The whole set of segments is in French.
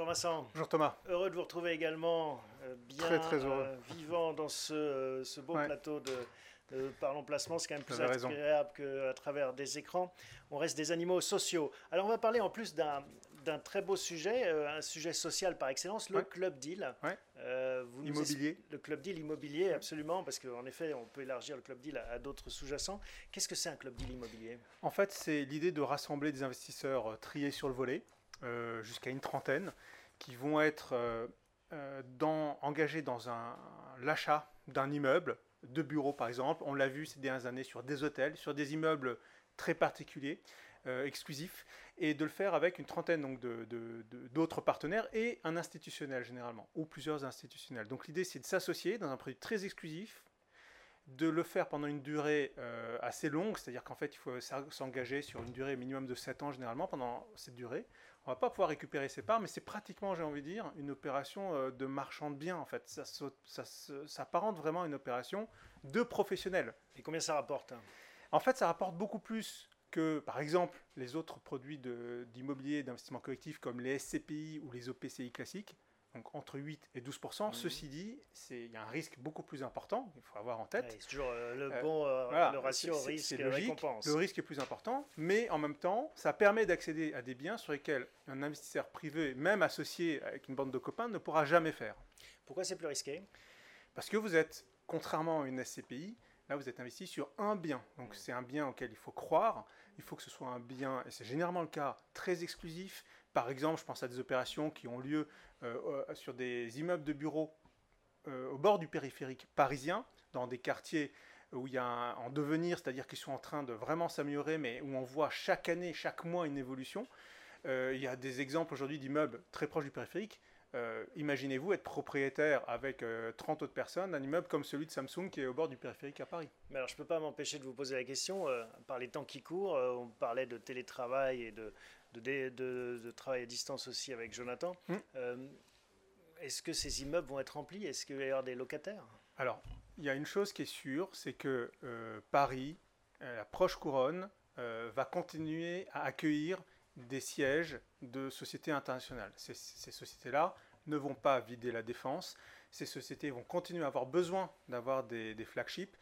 Bonjour Vincent. Bonjour Thomas. Heureux de vous retrouver également euh, bien Très, très heureux. euh, vivant dans ce, euh, ce beau Ouais. plateau de, de Parlons Placement. C'est quand même plus agréable qu'à travers des écrans. On reste des animaux sociaux. Alors on va parler en plus d'un d'un très beau sujet, euh, un sujet social par excellence, le Ouais. Club Deal. Ouais. Euh, vous nous Immobilier. Le Club Deal immobilier, absolument, parce qu'en effet, on peut élargir le Club Deal à, à d'autres sous-jacents. Qu'est-ce que c'est un Club Deal immobilier? En fait, c'est l'idée de rassembler des investisseurs triés sur le volet, euh, jusqu'à une trentaine, qui vont être euh, euh, engagés dans un- l'achat d'un immeuble, de bureaux par exemple. On l'a vu ces dernières années sur des hôtels, sur des immeubles très particuliers, euh, exclusifs, et de le faire avec une trentaine donc, d'autres partenaires et un institutionnel généralement, ou plusieurs institutionnels. Donc l'idée c'est de s'associer dans un produit très exclusif, de le faire pendant une durée assez longue, c'est-à-dire qu'en fait, il faut s'engager sur une durée minimum de 7 ans généralement pendant cette durée. On va pas pouvoir récupérer ses parts, mais c'est pratiquement, j'ai envie de dire, une opération euh, de marchand de biens, en fait. Ça, ça se- ça apparente vraiment à une opération de professionnel. Et combien ça rapporte hein? En fait, ça rapporte beaucoup plus que, par exemple, les autres produits d'immobilier d'investissement collectif comme les SCPI ou les OPCI classiques, donc entre 8 et 12 Mhm. Ceci dit, c'est- il y a un risque beaucoup plus important, il faut avoir en tête. Ouais, C'est toujours euh, le Euh, bon euh, Voilà, le ratio risque-récompense. Le risque est plus important, mais en même temps, ça permet d'accéder à des biens sur lesquels un investisseur privé, même associé avec une bande de copains, ne pourra jamais faire. Pourquoi c'est plus risqué? Parce que vous êtes, contrairement à une SCPI, là vous êtes investi sur un bien. Donc c'est un bien auquel il faut croire, il faut que ce soit un bien, et c'est généralement le cas, très exclusif. Par exemple, je pense à des opérations qui ont lieu euh, sur des immeubles de bureaux euh, au bord du périphérique parisien, dans des quartiers où il y a un, en devenir, c'est-à-dire qu'ils sont en train de vraiment s'améliorer, mais où on voit chaque année, chaque mois une évolution. Euh, il y a des exemples aujourd'hui d'immeubles très proches du périphérique. Imaginez-vous être propriétaire avec euh, 30 autres personnes d'un immeuble comme celui de Samsung qui est au bord du périphérique à Paris. Mais alors, je ne peux pas m'empêcher de vous poser la question. par les temps qui courent, on parlait de télétravail et de, de, dé- de- de travail à distance aussi avec Jonathan. Mm. Euh, Est-ce que ces immeubles vont être remplis? Est-ce qu'il va y avoir des locataires? Alors, il y a une chose qui est sûre, c'est que euh, Paris, euh, la proche couronne, euh, va continuer à accueillir des sièges de sociétés internationales. Ces, ces sociétés-là ne vont pas vider la défense. Ces sociétés vont continuer à avoir besoin d'avoir des, des flagships.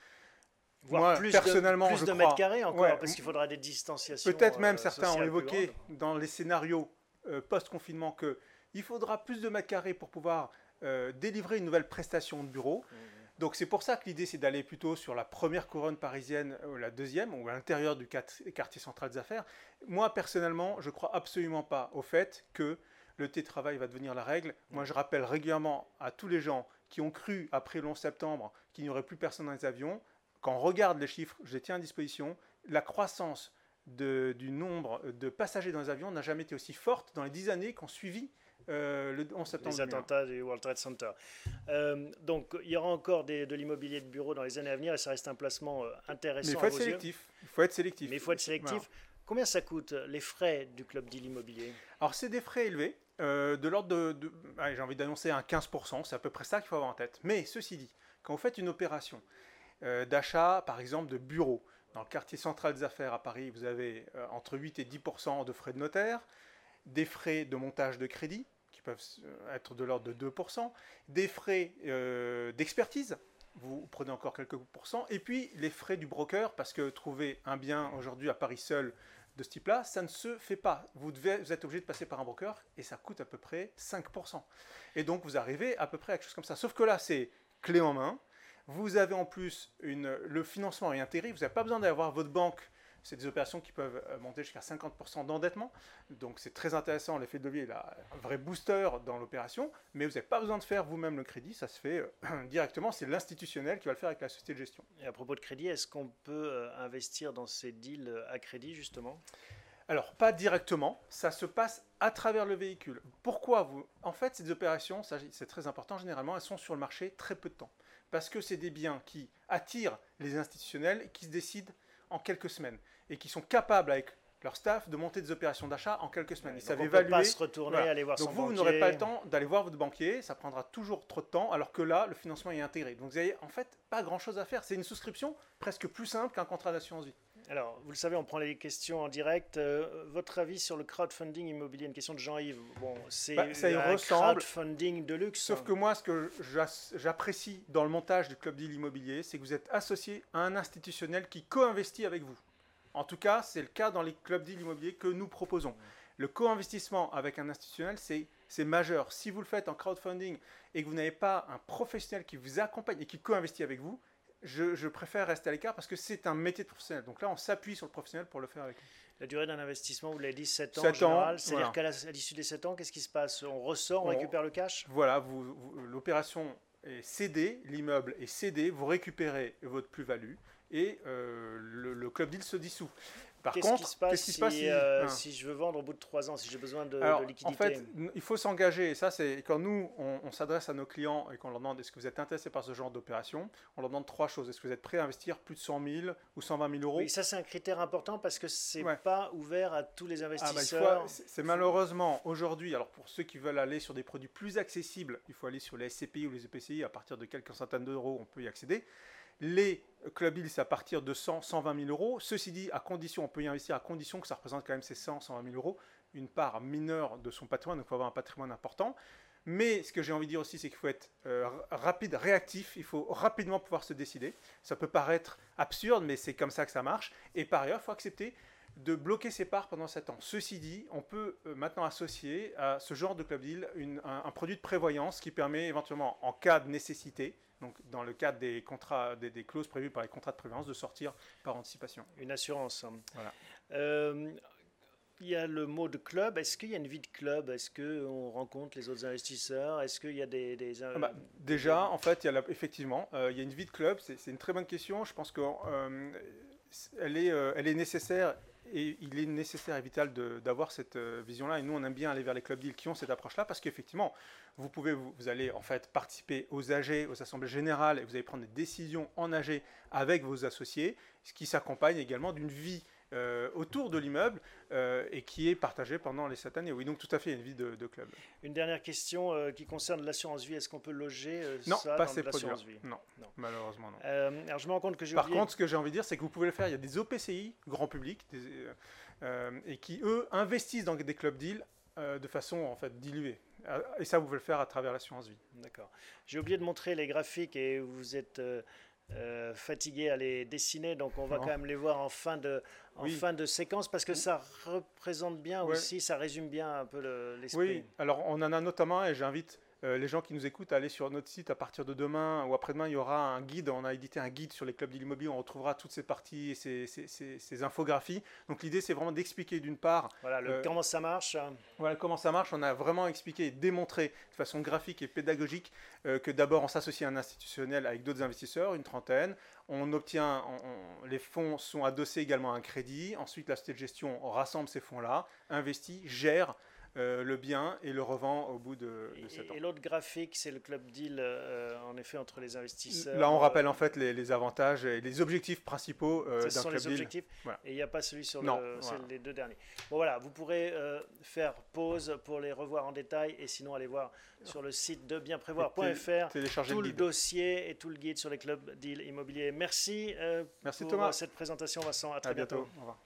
Voire Moi, plus personnellement, de, plus je de crois- mètres carrés encore, Ouais, parce qu'il faudra des distanciations. Peut-être même euh, certains ont évoqué dans les scénarios euh, post-confinement que il faudra plus de mètres carrés pour pouvoir euh, délivrer une nouvelle prestation de bureau. Mhm. Donc c'est pour ça que l'idée c'est d'aller plutôt sur la première couronne parisienne ou la deuxième ou à l'intérieur du quartier central des affaires. Moi personnellement, je crois absolument pas au fait que le télétravail va devenir la règle. Moi je rappelle régulièrement à tous les gens qui ont cru après le 11 septembre qu'il n'y aurait plus personne dans les avions, quand on regarde les chiffres, je les tiens à disposition, la croissance de- du nombre de passagers dans les avions n'a jamais été aussi forte dans les dix années qui ont suivi euh, le 11 septembre. les 2001. attentats du World Trade Center. Euh, donc, il y aura encore des- de l'immobilier de bureau dans les années à venir et ça reste un placement euh, Mais intéressant il faut à être vos yeux. sélectif. Il faut être sélectif. Mais il faut être sélectif. Combien ça coûte euh, les frais du club deal immobilier Alors, c'est des frais élevés, euh, de l'ordre de, j'ai envie d'annoncer un 15%, c'est à peu près ça qu'il faut avoir en tête. Mais ceci dit, quand vous faites une opération euh, d'achat, par exemple, de bureaux, dans le quartier central des affaires à Paris, vous avez euh, entre 8 et 10% de frais de notaire, des frais de montage de crédit, qui peuvent euh, être de l'ordre de 2%, des frais d'expertise, vous prenez encore quelques pourcents, et puis les frais du broker, parce que trouver un bien aujourd'hui à Paris seul de ce type-là, ça ne se fait pas. Vous, vous êtes obligé de passer par un broker, et ça coûte à peu près 5%. Et donc vous arrivez à peu près à quelque chose comme ça. Sauf que là, c'est clé en main. Vous avez en plus le financement est intégré, vous n'avez pas besoin d'avoir votre banque. C'est des opérations qui peuvent euh, monter jusqu'à 50% d'endettement. Donc c'est très intéressant, l'effet de levier est un vrai booster dans l'opération, mais vous n'avez pas besoin de faire vous-même le crédit, ça se fait euh, directement, c'est l'institutionnel qui va le faire avec la société de gestion. Et à propos de crédit, est-ce qu'on peut euh, investir dans ces deals à crédit justement? Alors, pas directement, ça se passe à travers le véhicule. Pourquoi vous En fait, ces opérations, c'est très important, généralement, elles sont sur le marché très peu de temps. Parce que c'est des biens qui attirent les institutionnels et qui se décident en quelques semaines. Et qui sont capables, avec leur staff, de monter des opérations d'achat en quelques semaines. Ils Donc savent évaluer. pas se retourner, Voilà. aller voir Donc son vous, vous n'aurez pas le temps d'aller voir votre banquier, ça prendra toujours trop de temps, alors que là, le financement est intégré. Donc vous avez en fait pas grand-chose à faire. C'est une souscription presque plus simple qu'un contrat d'assurance vie. Alors, vous le savez, on prend les questions en direct. Euh, votre avis sur le crowdfunding immobilier Une question de Jean-Yves. Bon, c'est bah, un crowdfunding de luxe. Sauf que moi, ce que j'apprécie dans le montage du Club Deal Immobilier, c'est que vous êtes associé à un institutionnel qui co-investit avec vous. En tout cas, c'est le cas dans les Club Deal Immobilier que nous proposons. Le co-investissement avec un institutionnel, c'est majeur. Si vous le faites en crowdfunding et que vous n'avez pas un professionnel qui vous accompagne et qui co-investit avec vous, je, préfère rester à l'écart parce que c'est un métier de professionnel. Donc là, on s'appuie sur le professionnel pour le faire avec lui. La durée d'un investissement, vous l'avez dit, 7 ans 7 en général. C'est-à-dire qu'à l'issue des 7 ans, qu'est-ce qui se passe? On ressort, on, récupère le cash? Voilà, l'opération est cédée, l'immeuble est cédé, vous récupérez votre plus-value et euh, le, club deal se dissout. Qu'est-ce qui se passe, si, euh, hein. si, je veux vendre au bout de trois ans, si j'ai besoin de, liquidité En fait, il faut s'engager. ça, c'est quand nous, on, s'adresse à nos clients et qu'on leur demande est-ce que vous êtes intéressé par ce genre d'opération, on leur demande trois choses. Est-ce que vous êtes prêt à investir plus de 100 000 ou 120 000 euros? Oui, ça, c'est un critère important parce que c'est n'est pas ouvert à tous les ah, bah, investisseurs. c'est malheureusement aujourd'hui, alors pour ceux qui veulent aller sur des produits plus accessibles, il faut aller sur les SCPI ou les EPCI. À partir de quelques centaines d'euros, on peut y accéder. Les club c'est à partir de 100, 120 000 euros. Ceci dit, à condition, on peut y investir à condition que ça représente quand même ces 100, 120 000 euros, une part mineure de son patrimoine, donc il faut avoir un patrimoine important. Mais ce que j'ai envie de dire aussi, c'est qu'il faut être euh, rapide, réactif, il faut rapidement pouvoir se décider. Ça peut paraître absurde, mais c'est comme ça que ça marche. Et par ailleurs, il faut accepter de bloquer ses parts pendant 7 ans. Ceci dit, on peut euh, maintenant associer à ce genre de club deal un, produit de prévoyance qui permet éventuellement, en cas de nécessité, donc dans le cadre des contrats, des, clauses prévues par les contrats de prévoyance, de sortir par anticipation. Une assurance. Voilà. Euh, il y a le mot de club. Est-ce qu'il y a une vie de club? Est-ce qu'on rencontre les autres investisseurs? Est-ce qu'il y a des... des... Ah bah, déjà, en fait, il y a effectivement, euh, il y a une vie de club. C'est une très bonne question. Je pense qu'elle elle est, elle est nécessaire et il est nécessaire et vital d'avoir cette euh, vision-là. Et nous, on aime bien aller vers les clubs deals qui ont cette approche-là parce qu'effectivement, vous pouvez, vous, allez en fait participer aux AG, aux assemblées générales, et vous allez prendre des décisions en AG avec vos associés, ce qui s'accompagne également d'une vie euh, autour de l'immeuble euh, et qui est partagé pendant les sept années. Oui, donc tout à fait, une vie de, club. Une dernière question euh, qui concerne l'assurance vie. Est-ce qu'on peut loger non, ça pas dans l'assurance vie? Non, non, malheureusement non. alors je me rends compte que j'ai Par contre, ce que j'ai envie de dire, c'est que vous pouvez le faire. Il y a des OPCI, grand public, et qui, eux, investissent dans des clubs deals de façon en fait diluée. Et ça, vous pouvez le faire à travers l'assurance vie. D'accord. J'ai oublié de montrer les graphiques et vous êtes euh, fatigué à les dessiner, donc on va quand même les voir en fin de, en fin de séquence parce que ça représente bien aussi, ça résume bien un peu l'esprit. oui, alors on en a notamment, et j'invite euh, les gens qui nous écoutent, allez sur notre site à partir de demain ou après-demain, il y aura un guide. On a édité un guide sur les clubs de l'immobilier. On retrouvera toutes ces parties et ces, infographies. Donc l'idée, c'est vraiment d'expliquer d'une part. Voilà, euh, comment ça marche. Voilà, comment ça marche. On a vraiment expliqué et démontré de façon graphique et pédagogique euh, que d'abord, on s'associe à un institutionnel avec d'autres investisseurs, une trentaine. On obtient, les fonds sont adossés également à un crédit. Ensuite, la société de gestion rassemble ces fonds-là, investit, gère euh, le bien et le revend au bout de, de 7 ans. Et l'autre graphique, c'est le club deal, euh, en effet, entre les investisseurs. Là, on rappelle en fait les, avantages et les objectifs principaux euh, d'un club les objectifs. Et il n'y a pas celui sur les deux derniers. Bon, voilà, vous pourrez faire pause pour les revoir en détail et sinon aller voir sur le site de bienprévoir.fr tout le, dossier et tout le guide sur les clubs deal immobiliers. Merci, Merci pour Thomas. cette présentation, Vincent. À très bientôt. Au revoir.